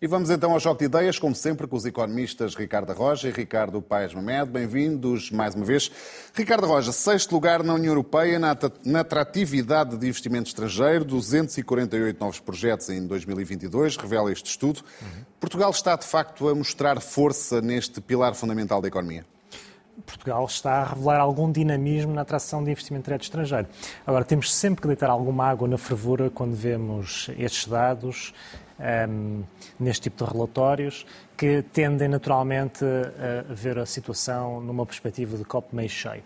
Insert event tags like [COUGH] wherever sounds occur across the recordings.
E vamos então ao Choque de Ideias, como sempre, com os economistas Ricardo Roja e Ricardo Paes Mamed. Bem-vindos mais uma vez. Ricardo Roja, sexto lugar na União Europeia na atratividade de investimento estrangeiro, 248 novos projetos em 2022, revela este estudo. Uhum. Portugal está, de facto, a mostrar força neste pilar fundamental da economia? Portugal está a revelar algum dinamismo na atração de investimento direto estrangeiro. Agora, temos sempre que deitar alguma água na fervura quando vemos estes dados um, neste tipo de relatórios, que tendem naturalmente a ver a situação numa perspectiva de copo meio cheio.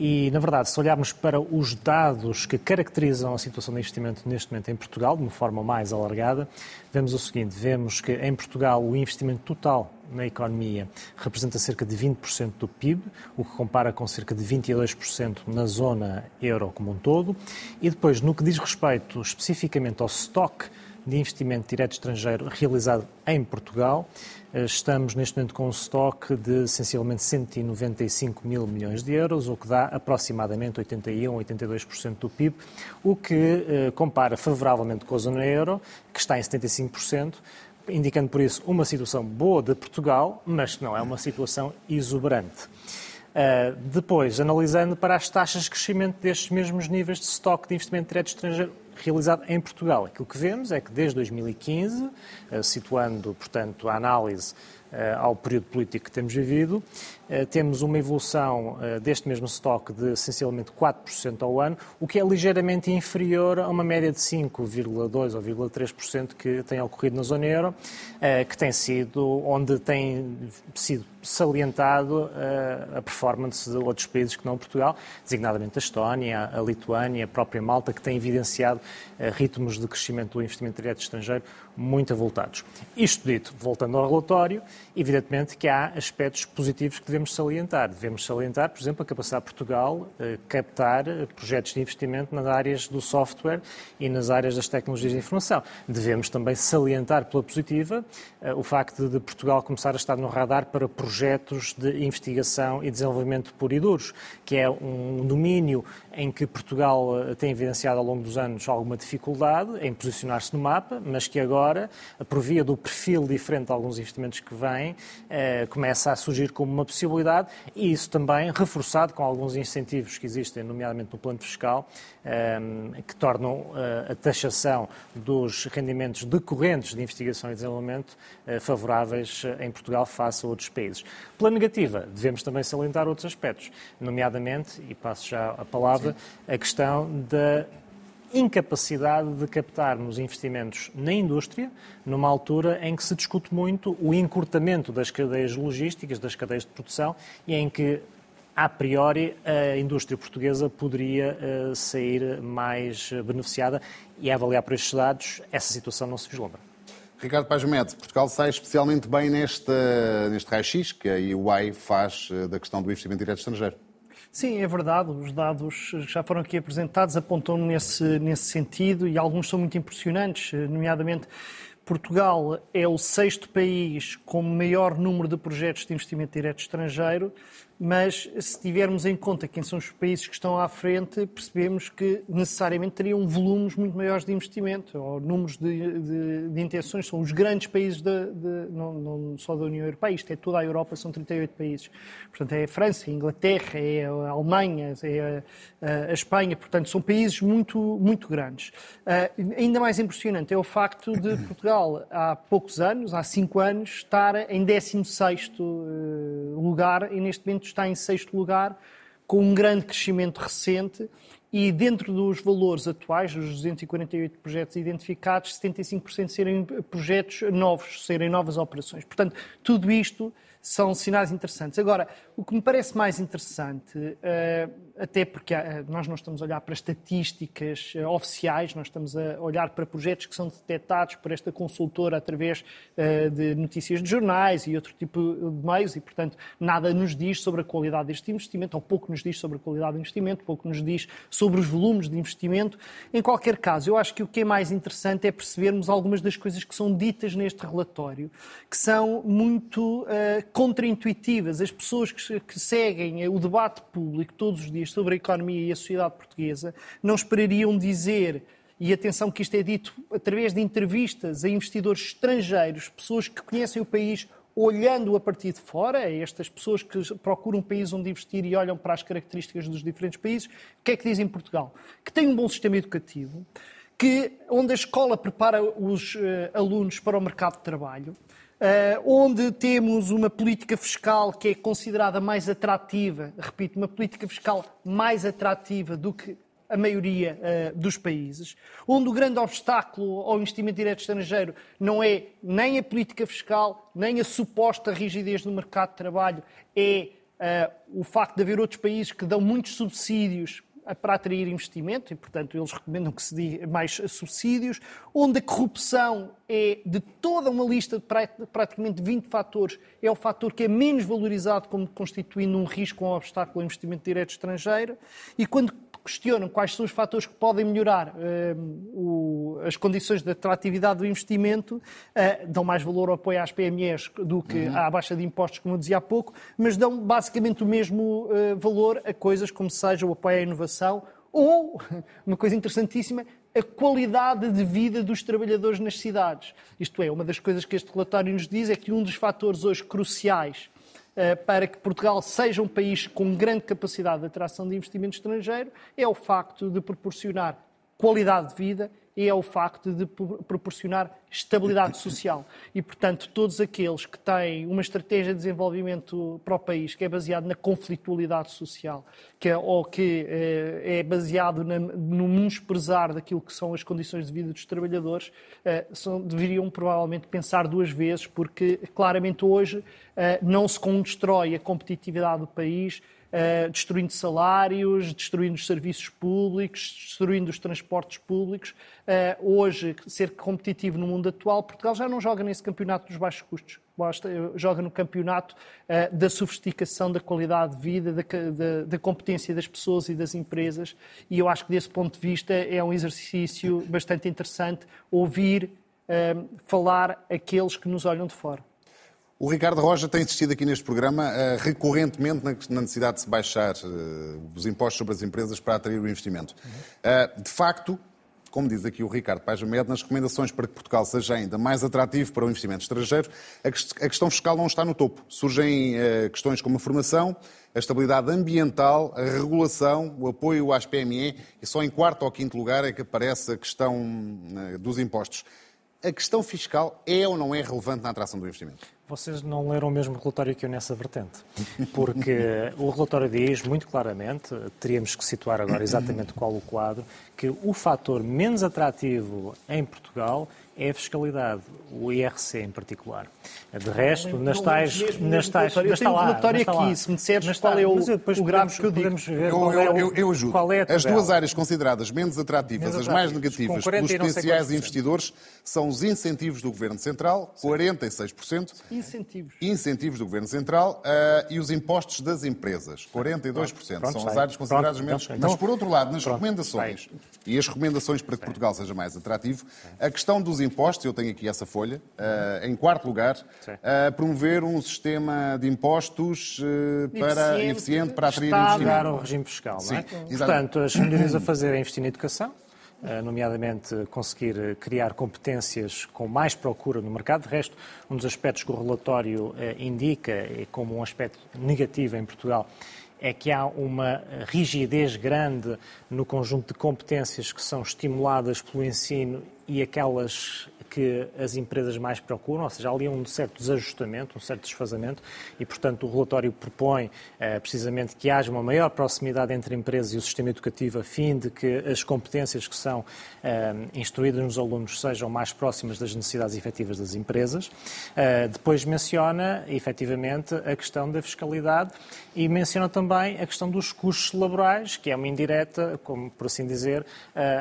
E, na verdade, se olharmos para os dados que caracterizam a situação de investimento neste momento em Portugal, de uma forma mais alargada, vemos o seguinte: vemos que em Portugal o investimento total na economia representa cerca de 20% do PIB, o que compara com cerca de 22% na zona euro como um todo. E depois, no que diz respeito especificamente ao estoque de investimento direto estrangeiro realizado em Portugal. Eh, estamos neste momento com um estoque de essencialmente 195 mil milhões de euros, o que dá aproximadamente 81 a 82% do PIB, o que eh, compara favoravelmente com a zona euro, que está em 75%, indicando por isso uma situação boa de Portugal, mas que não é uma situação exuberante. Uh, depois, analisando para as taxas de crescimento destes mesmos níveis de estoque de investimento direto estrangeiro realizado em Portugal. Aquilo que vemos é que desde 2015, eh, situando, portanto, a análise ao período político que temos vivido, eh, temos uma evolução deste mesmo estoque de essencialmente 4% ao ano, o que é ligeiramente inferior a uma média de 5,2% ou 0,3% que tem ocorrido na zona euro, que tem sido onde tem sido salientado a performance de outros países que não Portugal, designadamente a Estónia, a Lituânia, a própria Malta, que tem evidenciado ritmos de crescimento do investimento direto estrangeiro muito avultados. Isto dito, voltando ao relatório, evidentemente que há aspectos positivos que devemos salientar. Devemos salientar, por exemplo, a capacidade de Portugal eh, captar eh, projetos de investimento nas áreas do software e nas áreas das tecnologias de informação. Devemos também salientar pela positiva eh, o facto de Portugal começar a estar no radar para projetos de investigação e desenvolvimento por e duros, que é um domínio em que Portugal tem evidenciado ao longo dos anos alguma dificuldade em posicionar-se no mapa, mas que agora, por via do perfil diferente de alguns investimentos que vêm, eh, começa a surgir como uma possibilidade e isso também reforçado com alguns incentivos que existem, nomeadamente no plano fiscal, eh, que tornam eh, a taxação dos rendimentos decorrentes de investigação e desenvolvimento favoráveis em Portugal face a outros países. Pela negativa, devemos também salientar outros aspectos, nomeadamente, e passo já a palavra, Sim. a questão da incapacidade de captarmos investimentos na indústria, numa altura em que se discute muito o encurtamento das cadeias logísticas, das cadeias de produção, e em que, a priori, a indústria portuguesa poderia uh, sair mais beneficiada, e a avaliar por estes dados, essa situação não se vislumbra. Ricardo Médio, Portugal sai especialmente bem neste, neste raio-x que a UI faz eh, da questão do investimento direto estrangeiro. Sim, é verdade. Os dados que já foram aqui apresentados apontam nesse, nesse sentido e alguns são muito impressionantes, nomeadamente Portugal é o sexto país com maior número de projetos de investimento direto estrangeiro, mas se tivermos em conta quem são os países que estão à frente, percebemos que necessariamente teriam volumes muito maiores de investimento, ou números de, de, de intenções. São os grandes países, de, não, não, só da União Europeia, isto é toda a Europa, são 38 países. Portanto, é a França, a Inglaterra, é a Alemanha, é a, a Espanha, portanto, são países muito, muito grandes. Uh, ainda mais impressionante é o facto de Portugal, há poucos anos, há cinco anos, estar em 16 uh, lugar e neste momento está em sexto lugar, com um grande crescimento recente e dentro dos valores atuais, os 248 projetos identificados, 75% serem projetos novos, serem novas operações. Portanto, tudo isto são sinais interessantes. Agora, o que me parece mais interessante, eh, até porque eh, nós não estamos a olhar para estatísticas eh, oficiais, nós estamos a olhar para projetos que são detectados por esta consultora através de notícias de jornais e outro tipo de meios, e, portanto, nada nos diz sobre a qualidade deste investimento, ou pouco nos diz sobre a qualidade do investimento, pouco nos diz sobre os volumes de investimento. Em qualquer caso, eu acho que o que é mais interessante é percebermos algumas das coisas que são ditas neste relatório, que são muito contraintuitivas. As pessoas que, que seguem o debate público todos os dias sobre a economia e a sociedade portuguesa não esperariam dizer e atenção que isto é dito através de entrevistas a investidores estrangeiros, pessoas que conhecem o país olhando a partir de fora, estas pessoas que procuram um país onde investir e olham para as características dos diferentes países, o que é que dizem Portugal? Que tem um bom sistema educativo, que, onde a escola prepara os uh, alunos para o mercado de trabalho, onde temos uma política fiscal que é considerada mais atrativa, repito, uma política fiscal mais atrativa do que a maioria uh, dos países, onde o grande obstáculo ao investimento direto estrangeiro não é nem a política fiscal, nem a suposta rigidez do mercado de trabalho, é uh, o facto de haver outros países que dão muitos subsídios para atrair investimento e, portanto, eles recomendam que se dê mais subsídios, onde a corrupção é de toda uma lista de praticamente 20 fatores, é o fator que é menos valorizado como constituindo um risco ou um obstáculo ao investimento direto estrangeiro, e quando questionam quais são os fatores que podem melhorar uh, o, as condições de atratividade do investimento, uh, dão mais valor ao apoio às PMEs do que uhum. à baixa de impostos, como eu dizia há pouco, mas dão basicamente o mesmo uh, valor a coisas como seja o apoio à inovação ou, [LAUGHS] uma coisa interessantíssima, a qualidade de vida dos trabalhadores nas cidades. Isto é, uma das coisas que este relatório nos diz é que um dos fatores hoje cruciais para que Portugal seja um país com grande capacidade de atração de investimento estrangeiro é o facto de proporcionar qualidade de vida é o facto de proporcionar estabilidade social. E, portanto, todos aqueles que têm uma estratégia de desenvolvimento para o país que é baseado na conflitualidade social, que é, ou que é, é baseado na, no menosprezar daquilo que são as condições de vida dos trabalhadores, eh, são, deveriam provavelmente pensar duas vezes, porque claramente hoje eh, não se constrói a competitividade do país Uh, destruindo salários, destruindo os serviços públicos, destruindo os transportes públicos. Uh, hoje, ser competitivo no mundo atual, Portugal já não joga nesse campeonato dos baixos custos. Joga no campeonato da sofisticação, da qualidade de vida, da, da, da, competência das pessoas e das empresas. E eu acho que, desse ponto de vista, é um exercício bastante interessante ouvir falar aqueles que nos olham de fora. O Ricardo Roja tem insistido aqui neste programa uh, recorrentemente na, necessidade de se baixar uh, os impostos sobre as empresas para atrair o investimento. Uh, de facto, como diz aqui o Ricardo Paz Med, nas recomendações para que Portugal seja ainda mais atrativo para o investimento estrangeiro, a, a questão fiscal não está no topo. Surgem questões como a formação, a estabilidade ambiental, a regulação, o apoio às PME e só em quarto ou quinto lugar é que aparece a questão dos impostos. A questão fiscal é ou não é relevante na atração do investimento? Vocês não leram o mesmo relatório que eu nessa vertente, porque o relatório diz muito claramente, teríamos que situar agora exatamente qual o quadro, que o fator menos atrativo em Portugal é a fiscalidade, o IRC em particular. De resto, não, nas tais... Mesmo, nas tais eu tenho um relatório aqui, lá, se me disseres qual é o, o grave que eu digo. Ver eu, eu, eu, eu ajudo. É As duas áreas consideradas menos atrativas, menos as mais negativas pelos potenciais investidores, são os incentivos do Governo Central, 46%. Incentivos. Incentivos do Governo Central uh, e os impostos das empresas, 42%. Pronto, são as áreas consideradas menos... Mas, por outro lado, nas recomendações, e as recomendações para que Portugal seja mais atrativo, a questão dos impostos, eu tenho aqui essa folha, uh, em quarto lugar, uh, promover um sistema de impostos uh, para, eficiente, eficiente para atrair investimento. ao regime fiscal, Sim, não é? Portanto, as medidas a fazer é investir na educação, nomeadamente conseguir criar competências com mais procura no mercado. De resto, um dos aspectos que o relatório indica, como um aspecto negativo em Portugal, é que há uma rigidez grande no conjunto de competências que são estimuladas pelo ensino e aquelas que as empresas mais procuram, ou seja, ali há um certo desajustamento, um certo desfazamento, e, portanto, o relatório propõe eh, precisamente que haja uma maior proximidade entre empresas e o sistema educativo, a fim de que as competências que são eh, instruídas nos alunos sejam mais próximas das necessidades efetivas das empresas. Eh, depois menciona, efetivamente, a questão da fiscalidade e menciona também a questão dos custos laborais, que é uma indireta, como por assim dizer,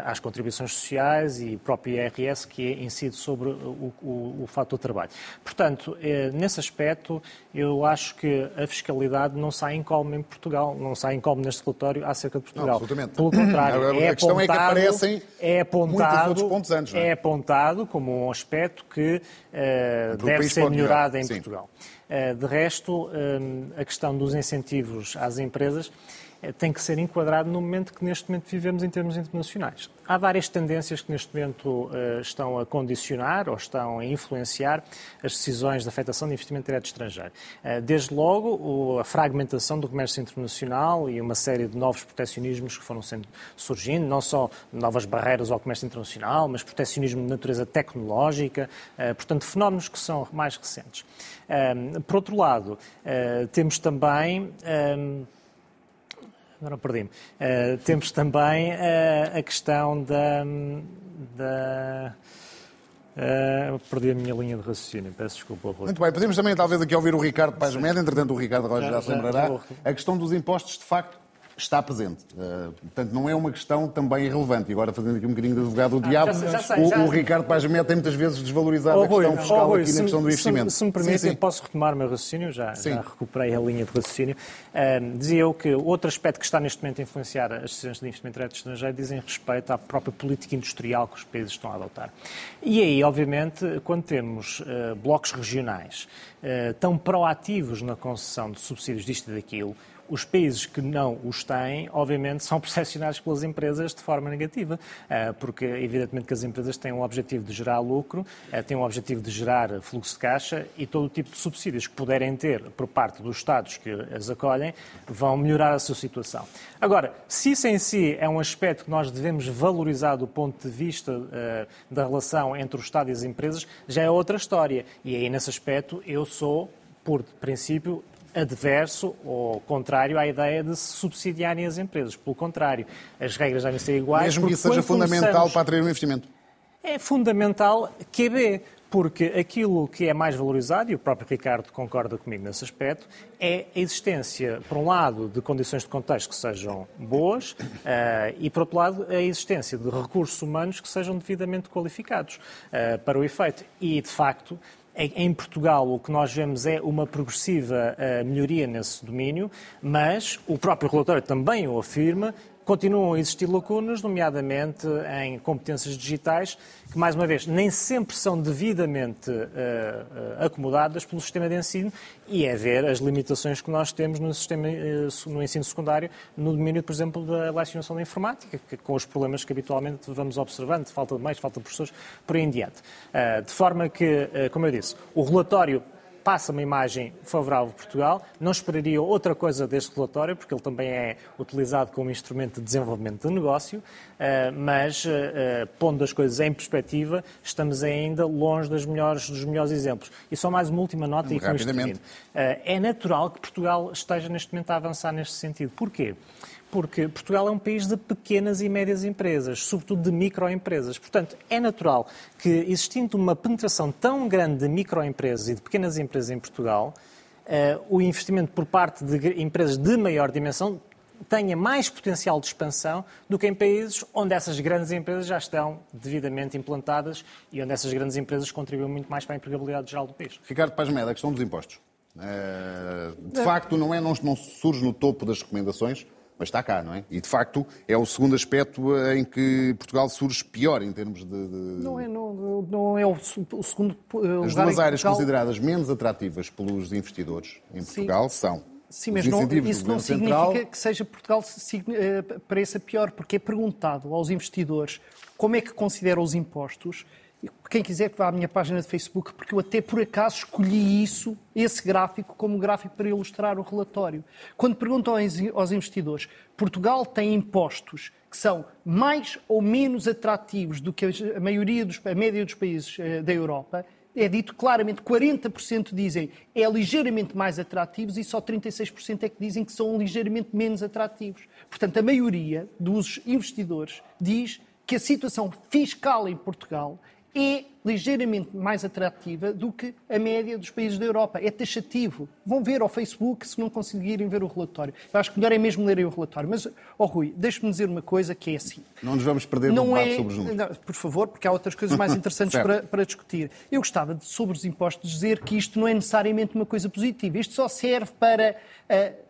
às contribuições sociais e próprio IRS que incide sobre o, o, o fator trabalho. Portanto, eh, nesse aspecto, eu acho que a fiscalidade não sai incólume em Portugal, não sai incólume neste relatório acerca de Portugal. Não, absolutamente. Pelo contrário, a, é a questão apontado, é que aparecem é apontado, pontos antes, é? é? apontado como um aspecto que uh, deve ser melhorado melhorar. em Sim. Portugal. Uh, de resto, uh, a questão dos incentivos às empresas eh, tem que ser enquadrado no momento que neste momento vivemos em termos internacionais. Há várias tendências que neste momento uh, estão a condicionar ou estão a influenciar as decisões de afetação de investimento direto estrangeiro. Uh, desde logo, a fragmentação do comércio internacional e uma série de novos proteccionismos que foram sendo surgindo, não só novas barreiras ao comércio internacional, mas proteccionismo de natureza tecnológica, uh, portanto, fenómenos que são mais recentes. por outro lado, temos também agora perdi-me. Uh, temos também uh, a questão da. da uh, perdi a minha linha de raciocínio, peço desculpa. Rui. Muito bem, podemos também talvez aqui ouvir o Ricardo Paz Médio, entretanto o Ricardo Rocha já, já se lembrará. A questão dos impostos, de facto, está presente. Uh, portanto, não é uma questão também irrelevante. E agora, fazendo aqui um bocadinho de advogado do ah, diabo, já, já sei, o, já... o, Ricardo Paz tem muitas vezes desvalorizado oh, a questão fiscal oh, aqui na questão do investimento. Se, se me permitem, posso retomar o meu raciocínio? Já, já recuperei a linha de raciocínio. Uh, dizia eu que outro aspecto que está neste momento a influenciar as decisões de investimento direto estrangeiro dizem respeito à própria política industrial que os países estão a adotar. E aí, obviamente, quando temos uh, blocos regionais tão proativos na concessão de subsídios disto e daquilo, os países que não os têm, obviamente, são [LAUGHS] percepcionados pelas empresas de forma negativa, eh, porque, evidentemente, que as empresas têm o objetivo de gerar lucro, eh, têm o objetivo de gerar fluxo de caixa e todo o tipo de subsídios que puderem ter por parte dos Estados que as acolhem vão melhorar a sua situação. Agora, se isso em si é um aspecto que nós devemos valorizar do ponto de vista da relação entre o Estado e as empresas, já é outra história. E aí, nesse aspecto, eu sou, por princípio, adverso ou contrário à ideia de se subsidiarem as empresas. Pelo contrário, as regras devem ser iguais. Mesmo que isso seja fundamental para atrair um investimento. É fundamental QB, porque aquilo que é mais valorizado, e o próprio Ricardo concorda comigo nesse aspecto, é a existência, por um lado, de condições de contexto que sejam boas uh, e, por outro lado, a existência de recursos humanos que sejam devidamente qualificados uh, para o efeito. E, de facto, em Portugal, o que nós vemos é uma progressiva uh, melhoria nesse domínio, mas o próprio relatório também o afirma, continuam a existir lacunas, nomeadamente em competências digitais, que, mais uma vez, nem sempre são devidamente uh, uh, acomodadas pelo sistema de ensino e é ver as limitações que nós temos no, sistema, uh, no ensino secundário, no domínio, por exemplo, da lecionação da informática, que, com os problemas que habitualmente vamos observando, falta de meios, falta de professores, por aí em diante. de forma que, como eu disse, o relatório passa uma imagem favorável de Portugal. Não esperaria outra coisa deste relatório, porque ele também é utilizado como instrumento de desenvolvimento de negócio, eh, mas, eh, eh, pondo as coisas em perspectiva, estamos ainda longe dos melhores, dos melhores exemplos. E só mais uma última nota e com isto É natural que Portugal esteja neste momento a avançar neste sentido. Porquê? Porque Portugal é um país de pequenas e médias empresas, sobretudo de microempresas. Portanto, é natural que, existindo uma penetração tão grande de microempresas e de pequenas empresas em Portugal, uh, o investimento por parte de empresas de maior dimensão tenha mais potencial de expansão do que em países onde essas grandes empresas já estão devidamente implantadas e onde essas grandes empresas contribuem muito mais para a empregabilidade geral do país. Ricardo Paz Meda, a questão dos impostos. Eh, de facto, não, é, não, não surge no topo das recomendações, mas está cá, não é? E de facto é o segundo aspecto em que Portugal surge pior em termos de. de... Não, é, não, não é o, o segundo. Eh, As duas áreas Portugal... consideradas menos atrativas pelos investidores em Portugal Sim. são. Sim, mas não, isso não significa Central... que seja Portugal eh, pareça pior, porque é perguntado aos investidores como é que consideram os impostos quem quiser que vá à minha página de Facebook, porque eu até por acaso escolhi isso, esse gráfico, como gráfico para ilustrar o relatório. Quando perguntam aos investidores, Portugal tem impostos que são mais ou menos atrativos do que a maioria dos, a média dos países eh, da Europa, é dito claramente, 40% dizem é ligeiramente mais atrativos e só 36% é que dizem que são ligeiramente menos atrativos. Portanto, a maioria dos investidores diz que a situação fiscal em Portugal é ligeiramente mais atrativa do que a média dos países da Europa. É taxativo. Vão ver ao Facebook se não conseguirem ver o relatório. Eu acho que melhor é mesmo lerem o relatório. Mas, oh Rui, deixe-me dizer uma coisa que é assim. Não nos vamos perder não debate é... sobre os números. Não, por favor, porque há outras coisas mais [LAUGHS] interessantes para, para, discutir. Eu gostava, de, sobre os impostos, dizer que isto não é necessariamente uma coisa positiva. Isto só serve para... Uh,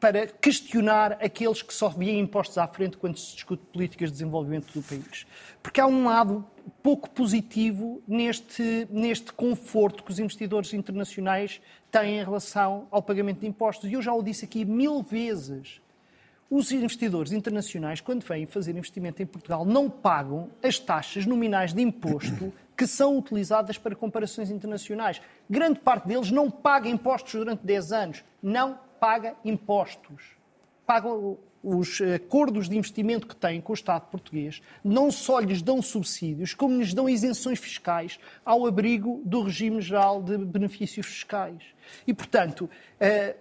para questionar aqueles que só veem impostos à frente quando se discute políticas de desenvolvimento do país. Porque há um lado pouco positivo neste, neste conforto que os investidores internacionais têm em relação ao pagamento de impostos. E eu já o disse aqui mil vezes. os investidores internacionais, quando vêm fazer investimento em Portugal, não pagam as taxas nominais de imposto que são utilizadas para comparações internacionais. Grande parte deles não paga impostos durante 10 anos. Não paga impostos. Pagam os acordos de investimento que têm com o Estado português, não só lhes dão subsídios, como lhes dão isenções fiscais ao abrigo do regime geral de benefícios fiscais. E, portanto, eh,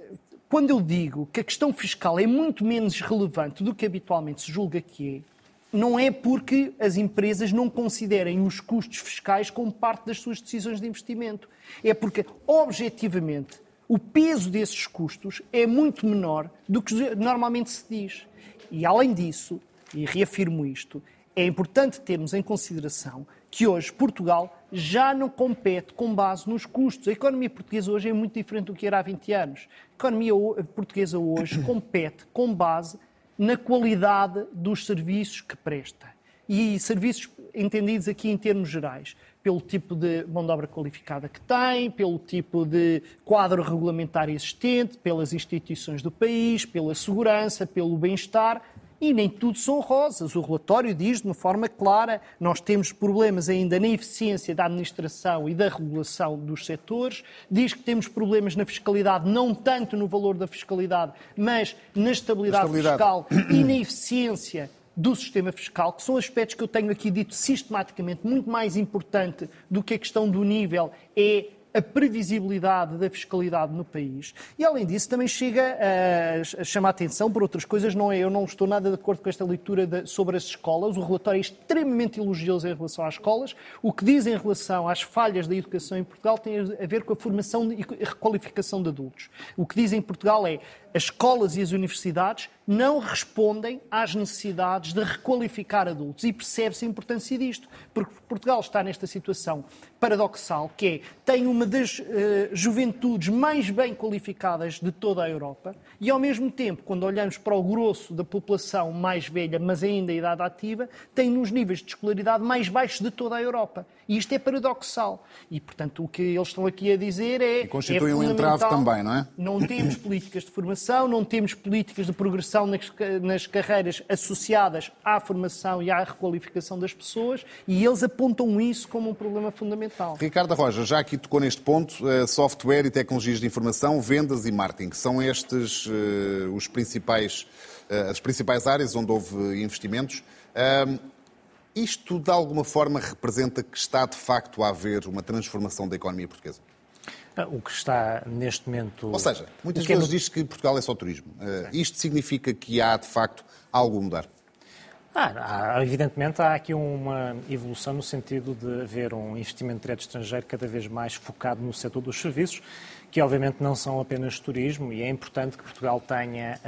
quando eu digo que a questão fiscal é muito menos relevante do que habitualmente se julga que é, não é porque as empresas não considerem os custos fiscais como parte das suas decisões de investimento. É porque, objetivamente, o peso desses custos é muito menor do que normalmente se diz. E, além disso, e reafirmo isto, é importante termos em consideração que hoje Portugal já não compete com base nos custos. A economia portuguesa hoje é muito diferente do que era há 20 anos. A economia portuguesa hoje [COUGHS] compete com base na qualidade dos serviços que presta. E serviços entendidos aqui em termos gerais, pelo tipo de mão de obra qualificada que tem, pelo tipo de quadro regulamentar existente, pelas instituições do país, pela segurança, pelo bem-estar e nem tudo são rosas. O relatório diz de uma forma clara: nós temos problemas ainda na eficiência da administração e da regulação dos setores, diz que temos problemas na fiscalidade, não tanto no valor da fiscalidade, mas na estabilidade, estabilidade. fiscal e na eficiência do sistema fiscal, que são aspectos que eu tenho aqui dito sistematicamente, muito mais importante do que a questão do nível é a previsibilidade da fiscalidade no país. E, além disso, também chega a, a chamar a atenção por outras coisas. Não é, eu não estou nada de acordo com esta leitura de, sobre as escolas. O relatório é extremamente elogioso em relação às escolas. O que diz em relação às falhas da educação em Portugal tem a ver com a formação e a requalificação de adultos. O que diz em Portugal é as escolas e as universidades não respondem às necessidades de requalificar adultos. E percebe-se a importância disto, porque Portugal está nesta situação paradoxal, que é, tem uma das uh, juventudes mais bem qualificadas de toda a Europa, e ao mesmo tempo, quando olhamos para o grosso da população mais velha, mas ainda em idade ativa, tem nos níveis de escolaridade mais baixos de toda a Europa. E isto é paradoxal. E, portanto, o que eles estão aqui a dizer é. E constitui é um entrave também, não é? Não temos [COUGHS] políticas de formação, não temos políticas de progressão nas, nas carreiras associadas à formação e à requalificação das pessoas, e eles apontam isso como um problema fundamental. Ricardo Roja, já aqui tocou neste ponto, eh, software e tecnologias de informação, vendas e marketing. São estes os principais, uh, as principais áreas onde houve investimentos. Uh, isto, de alguma forma, representa que está, de facto, a haver uma transformação da economia portuguesa? Ah, o que está neste momento. Ou seja, muitas é vezes é... diz que Portugal é só turismo. Uh, isto significa que há, de facto, algo a mudar? Ah, há, evidentemente, há aqui uma evolução no sentido de haver um investimento direto estrangeiro cada vez mais focado no setor dos serviços, que obviamente não são apenas turismo, e é importante que Portugal tenha.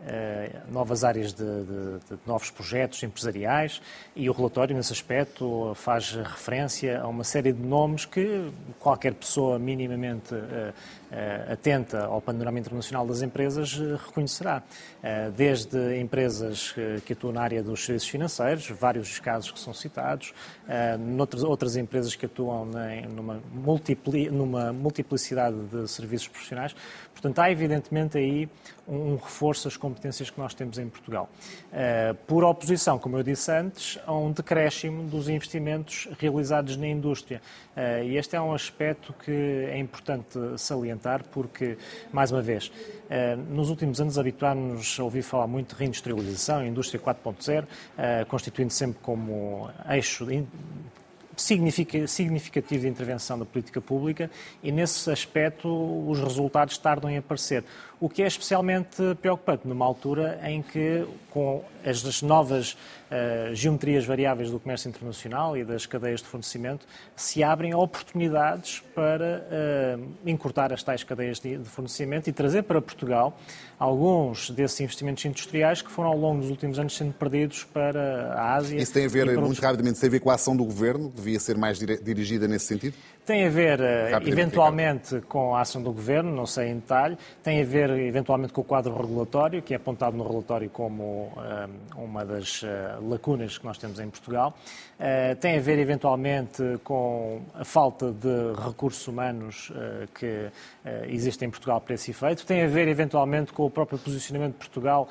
Uh, novas áreas de, de, de, novos projetos empresariais e o relatório, nesse aspecto, faz referência a uma série de nomes que qualquer pessoa minimamente uh, uh, atenta ao panorama internacional das empresas reconhecerá. desde empresas que atuam na área dos serviços financeiros, vários casos que são citados, noutras, outras empresas que atuam na, numa, multipli, numa multiplicidade de serviços profissionais. Portanto, há evidentemente aí um reforço das competências que nós temos em Portugal. Uh, por oposição, como eu disse antes, a um decréscimo dos investimentos realizados na indústria. Uh, e este é um aspecto que é importante salientar porque, mais uma vez, uh, nos últimos anos habituámos a ouvir falar muito de reindustrialização, indústria 4.0, constituindo sempre como eixo significativo de intervenção da política pública e, nesse aspecto, os resultados tardam em aparecer. O que é especialmente preocupante numa altura em que, com as novas uh, geometrias variáveis do comércio internacional e das cadeias de fornecimento, se abrem oportunidades para uh, encurtar as tais cadeias de, de, fornecimento e trazer para Portugal alguns desses investimentos industriais que foram ao longo dos últimos anos sendo perdidos para a Ásia. Isso tem a ver, muito rapidamente, tem a ver com a ação do Governo, devia ser mais dirigida nesse sentido? Tem a ver, eh, eventualmente, com a ação do Governo, não sei em detalhe. Tem a ver, eventualmente, com o quadro regulatório, que é apontado no relatório como uh, uma das uh, lacunas que nós temos em Portugal. Uh, tem a ver, eventualmente, com a falta de recursos humanos que existe em Portugal para esse efeito. Tem a ver, eventualmente, com o próprio posicionamento de Portugal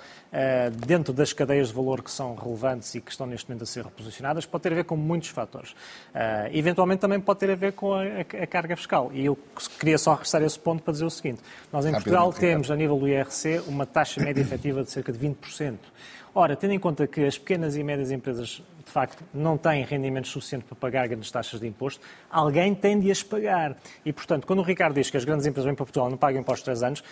dentro das cadeias de valor que são relevantes e que estão, neste momento, a ser reposicionadas. Pode ter a ver com muitos fatores. eventualmente, também pode ter a ver com a a, a, carga fiscal. E eu queria só regressar a esse ponto para dizer o seguinte: nós em Portugal temos, a nível do IRC, uma taxa média efetiva de cerca de 20%. Ora, tendo em conta que as pequenas e médias empresas, de facto, não têm rendimentos suficientes para pagar grandes taxas de imposto, alguém tem de as pagar. E, portanto, quando o Ricardo diz que as grandes empresas vêm para Portugal e não pagam impostos três anos,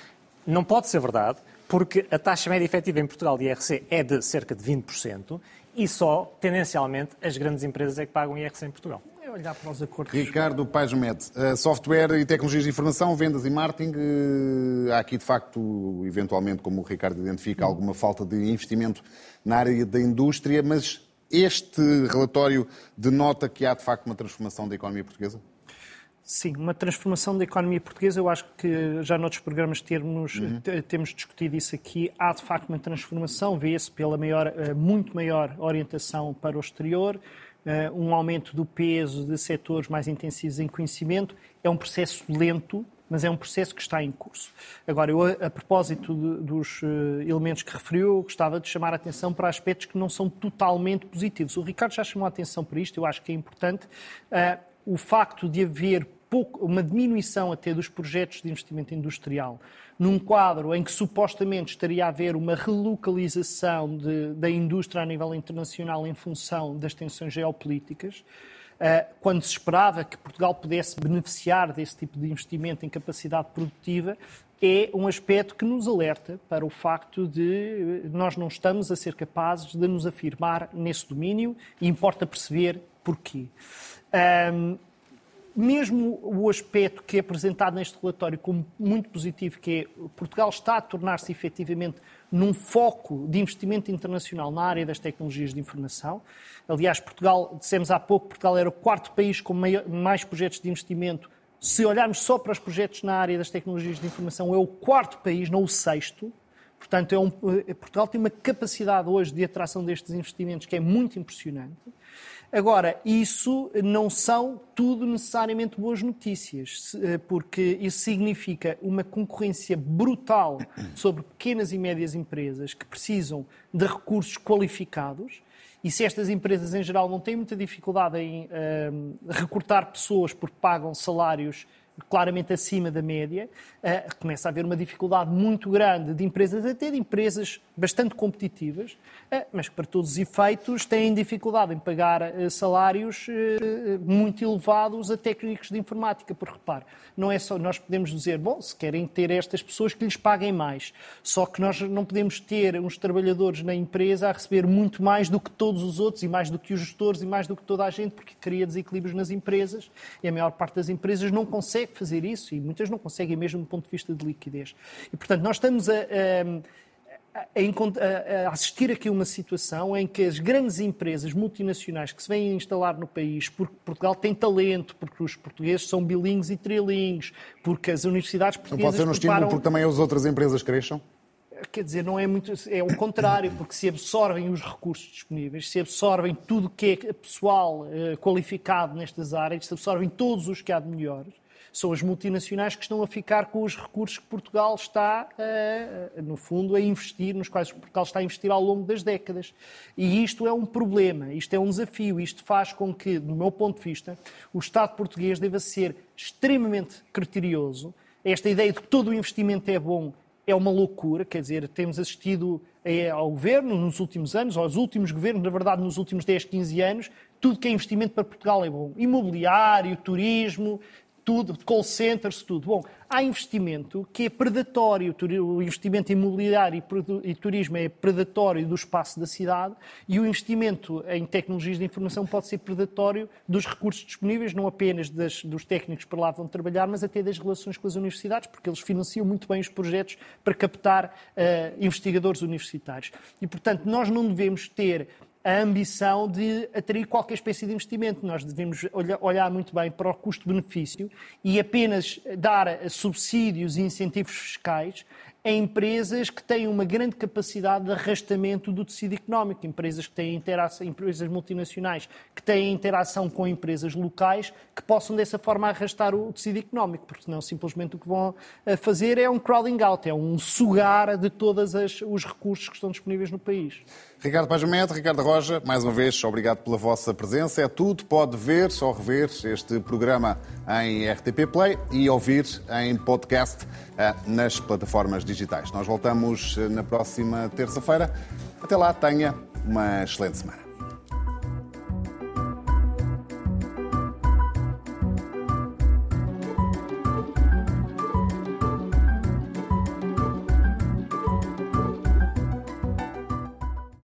não pode ser verdade, porque a taxa média efetiva em Portugal de IRC é de cerca de 20% e só, tendencialmente, as grandes empresas é que pagam IRC em Portugal olhar para os acordos. Ricardo Paz Med, uh, software e tecnologias de informação, vendas e marketing. Uh, há aqui, de facto, eventualmente, como o Ricardo identifica, alguma falta de investimento na área da indústria, mas este relatório denota que há, de facto, uma transformação da economia portuguesa? Sim, uma transformação da economia portuguesa. Eu acho que já noutros programas termos, uhum. temos discutido isso aqui. Há de facto uma transformação, vê-se pela maior, eh, muito maior orientação para o exterior. Eh, um aumento do peso de setores mais intensivos em conhecimento. É um processo lento, mas é um processo que está em curso. Agora, eu, a propósito de, dos uh, elementos que referiu, gostava de chamar a atenção para aspectos que não são totalmente positivos. O Ricardo já chamou a atenção para isto, eu acho que é importante. Uh, o facto de haver pouco, uma diminuição até dos projetos de investimento industrial num quadro em que supostamente estaria a haver uma relocalização de, da indústria a nível internacional em função das tensões geopolíticas, eh, quando se esperava que Portugal pudesse beneficiar desse tipo de investimento em capacidade produtiva, é um aspecto que nos alerta para o facto de nós não estamos a ser capazes de nos afirmar nesse domínio e importa perceber porquê. Mesmo o aspecto que é apresentado neste relatório como muito positivo, que é Portugal está a tornar-se efetivamente num foco de investimento internacional na área das tecnologias de informação. Aliás, Portugal, dissemos há pouco, Portugal era o quarto país com mais projetos de investimento. Se olharmos só para os projetos na área das tecnologias de informação, é o quarto país, não o sexto. Portanto, é um, eh, Portugal tem uma capacidade hoje de atração destes investimentos que é muito impressionante. Agora, isso não são tudo necessariamente boas notícias, eh, porque isso significa uma concorrência brutal [COUGHS] sobre pequenas e médias empresas que precisam de recursos qualificados. E se estas empresas, em geral, não têm muita dificuldade em uh, recortar pessoas porque pagam salários claramente acima da média, uh, começa a haver uma dificuldade muito grande de empresas, até de empresas bastante competitivas, uh, mas que para todos os efeitos têm dificuldade em pagar uh, salários muito elevados a técnicos de informática. Por repare, não é só nós podemos dizer, bom, se querem ter estas pessoas que lhes paguem mais, só que nós não podemos ter uns trabalhadores na empresa a receber muito mais do que todos os outros e mais do que os gestores e mais do que toda a gente, porque cria desequilíbrios nas empresas e a maior parte das empresas não consegue consegue fazer isso e muitas não conseguem mesmo do ponto de vista de liquidez. E, portanto, nós estamos a, a, a, a assistir aqui a uma situação em que as grandes empresas multinacionais que se vêm instalar no país, porque Portugal tem talento, porque os portugueses são bilingues e trilingues, porque as universidades portuguesas... Não pode ser um estímulo preparam... porque também as outras empresas cresçam? Quer dizer, não é muito. É o contrário, porque se absorvem os recursos disponíveis, se absorvem tudo que é pessoal eh, qualificado nestas áreas, se absorvem todos os que há de melhores, são as multinacionais que estão a ficar com os recursos que Portugal está, eh, no fundo, a investir, nos quais Portugal está a investir ao longo das décadas. E isto é um problema, isto é um desafio, isto faz com que, do meu ponto de vista, o Estado português deva ser extremamente criterioso. Esta ideia de que todo o investimento é bom é uma loucura, quer dizer, temos assistido eh, ao governo nos últimos anos, aos últimos governos, na verdade, nos últimos 10, 15 anos, tudo que é investimento para Portugal é bom. Imobiliário, turismo, tudo, call centers, tudo. Bom, há investimento que é predatório, o investimento imobiliário e turismo é predatório do espaço da cidade e o investimento em tecnologias de informação pode ser predatório dos recursos disponíveis, não apenas das, dos técnicos para lá vão trabalhar, mas até das relações com as universidades, porque eles financiam muito bem os projetos para captar uh, investigadores universitários. E, portanto, nós não devemos ter a ambição de atrair qualquer espécie de investimento. Nós devemos olhar muito bem para o custo-benefício e apenas dar subsídios e incentivos fiscais a empresas que têm uma grande capacidade de arrastamento do tecido económico, empresas que têm interação, empresas multinacionais que têm interação com empresas locais que possam dessa forma arrastar o tecido económico, porque senão simplesmente o que vão eh, fazer é um crowding out, é um sugar de todos os recursos que estão disponíveis no país. Ricardo Pajamete, Ricardo Roja, mais uma vez, obrigado pela vossa presença. É tudo, pode ver ou rever este programa em RTP Play e ouvir em podcast eh, nas plataformas digitais. Nós voltamos eh, na próxima terça-feira. Até lá, tenha uma excelente semana.